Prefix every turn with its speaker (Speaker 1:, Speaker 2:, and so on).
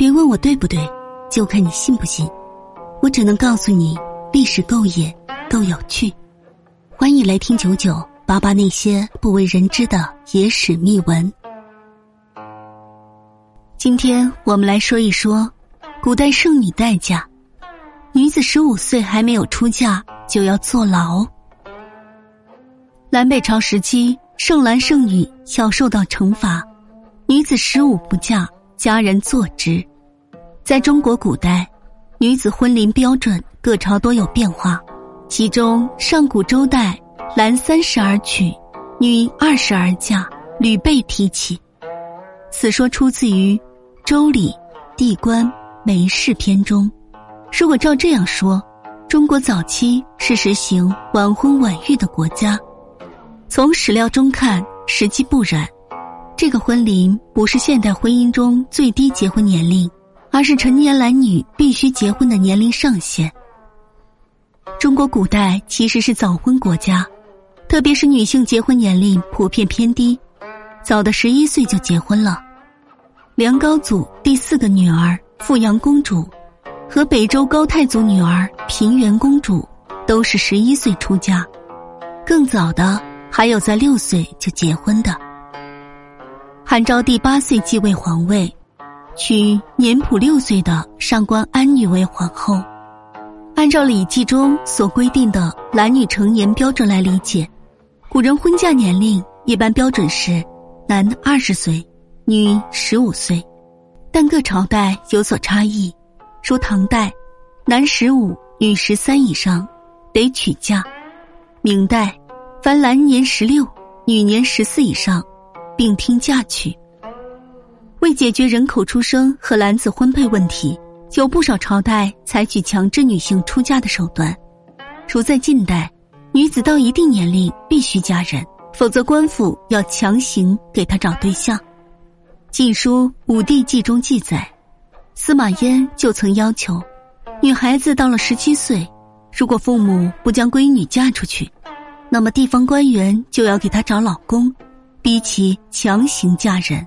Speaker 1: 别问我对不对，就看你信不信。我只能告诉你，历史够野，够有趣。欢迎来听九九八八那些不为人知的野史秘闻。今天我们来说一说古代剩女代价：女子十五岁还没有出嫁就要坐牢。南北朝时期，剩男剩女要受到惩罚，女子十五不嫁，家人坐之。在中国古代，女子婚龄标准各朝都有变化，其中上古周代男三十而娶，女二十而嫁，屡被提起。此说出自于。《周礼·地官媒氏篇》中，如果照这样说，中国早期是实行晚婚晚育的国家。从史料中看，实际不然。这个婚龄不是现代婚姻中最低结婚年龄，而是成年男女必须结婚的年龄上限。中国古代其实是早婚国家，特别是女性结婚年龄普遍偏低，早的十一岁就结婚了。梁高祖第四个女儿富阳公主，和北周高太祖女儿平原公主，都是十一岁出嫁。更早的还有在六岁就结婚的。汉昭帝八岁继位皇位，娶年谱六岁的上官安女为皇后。按照《礼记》中所规定的男女成年标准来理解，古人婚嫁年龄一般标准是男二十岁。女十五岁，但各朝代有所差异。如唐代，男十五，女十三以上得娶嫁；明代，凡男年十六，女年十四以上，并听嫁娶。为解决人口出生和男子婚配问题，有不少朝代采取强制女性出嫁的手段。如在晋代，女子到一定年龄必须嫁人，否则官府要强行给她找对象。《晋书·武帝纪》中记载，司马炎就曾要求，女孩子到了十七岁，如果父母不将闺女嫁出去，那么地方官员就要给她找老公，逼其强行嫁人。